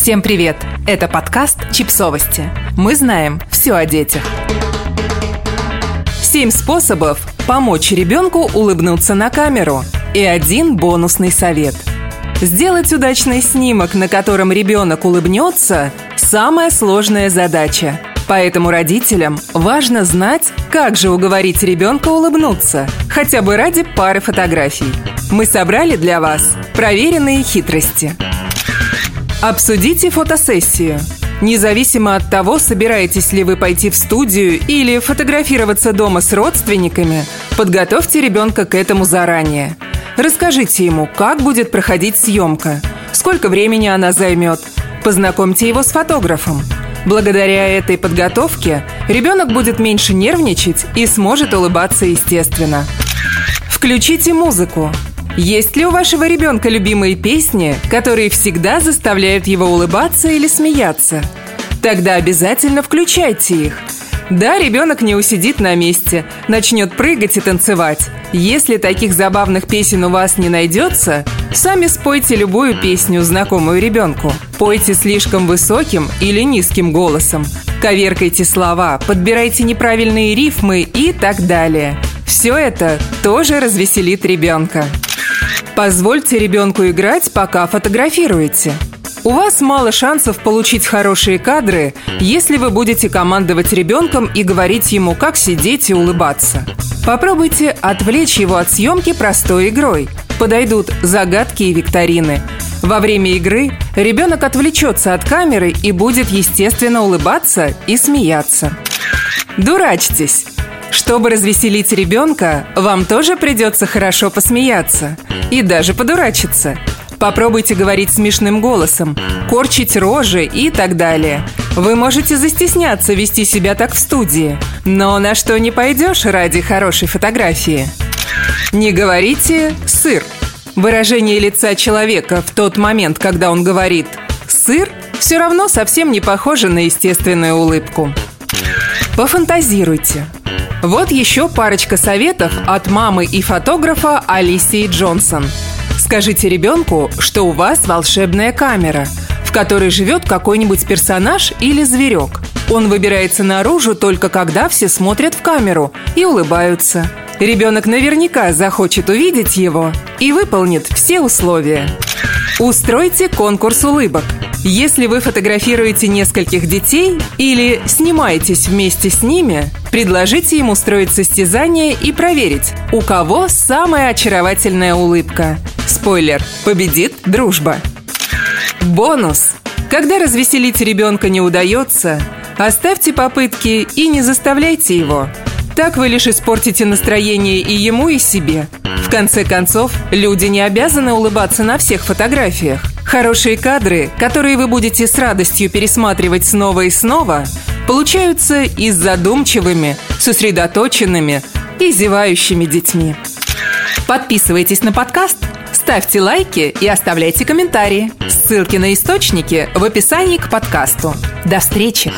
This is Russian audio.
Всем привет! Это подкаст «Чипсовости». Мы знаем все о детях. Семь способов помочь ребенку улыбнуться на камеру. И один бонусный совет. Сделать удачный снимок, на котором ребенок улыбнется – самая сложная задача. Поэтому родителям важно знать, как же уговорить ребенка улыбнуться, хотя бы ради пары фотографий. Мы собрали для вас проверенные хитрости – Обсудите фотосессию. Независимо от того, собираетесь ли вы пойти в студию или фотографироваться дома с родственниками, подготовьте ребенка к этому заранее. Расскажите ему, как будет проходить съемка, сколько времени она займет. Познакомьте его с фотографом. Благодаря этой подготовке ребенок будет меньше нервничать и сможет улыбаться естественно. Включите музыку. Есть ли у вашего ребенка любимые песни, которые всегда заставляют его улыбаться или смеяться? Тогда обязательно включайте их. Да, ребенок не усидит на месте, начнет прыгать и танцевать. Если таких забавных песен у вас не найдется, сами спойте любую песню, знакомую ребенку. Пойте слишком высоким или низким голосом. Коверкайте слова, подбирайте неправильные рифмы и так далее. Все это тоже развеселит ребенка. Позвольте ребенку играть, пока фотографируете. У вас мало шансов получить хорошие кадры, если вы будете командовать ребенком и говорить ему, как сидеть и улыбаться. Попробуйте отвлечь его от съемки простой игрой. Подойдут загадки и викторины. Во время игры ребенок отвлечется от камеры и будет естественно улыбаться и смеяться. Дурачьтесь! Чтобы развеселить ребенка, вам тоже придется хорошо посмеяться и даже подурачиться. Попробуйте говорить смешным голосом, корчить рожи и так далее. Вы можете застесняться вести себя так в студии, но на что не пойдешь ради хорошей фотографии. Не говорите «сыр». Выражение лица человека в тот момент, когда он говорит «сыр», все равно совсем не похоже на естественную улыбку. Пофантазируйте – вот еще парочка советов от мамы и фотографа Алисии Джонсон. Скажите ребенку, что у вас волшебная камера, в которой живет какой-нибудь персонаж или зверек. Он выбирается наружу только когда все смотрят в камеру и улыбаются. Ребенок наверняка захочет увидеть его и выполнит все условия. Устройте конкурс улыбок – если вы фотографируете нескольких детей или снимаетесь вместе с ними, предложите им устроить состязание и проверить, у кого самая очаровательная улыбка. Спойлер – победит дружба. Бонус! Когда развеселить ребенка не удается, оставьте попытки и не заставляйте его. Так вы лишь испортите настроение и ему, и себе. В конце концов, люди не обязаны улыбаться на всех фотографиях. Хорошие кадры, которые вы будете с радостью пересматривать снова и снова, получаются и с задумчивыми, сосредоточенными и зевающими детьми. Подписывайтесь на подкаст, ставьте лайки и оставляйте комментарии. Ссылки на источники в описании к подкасту. До встречи!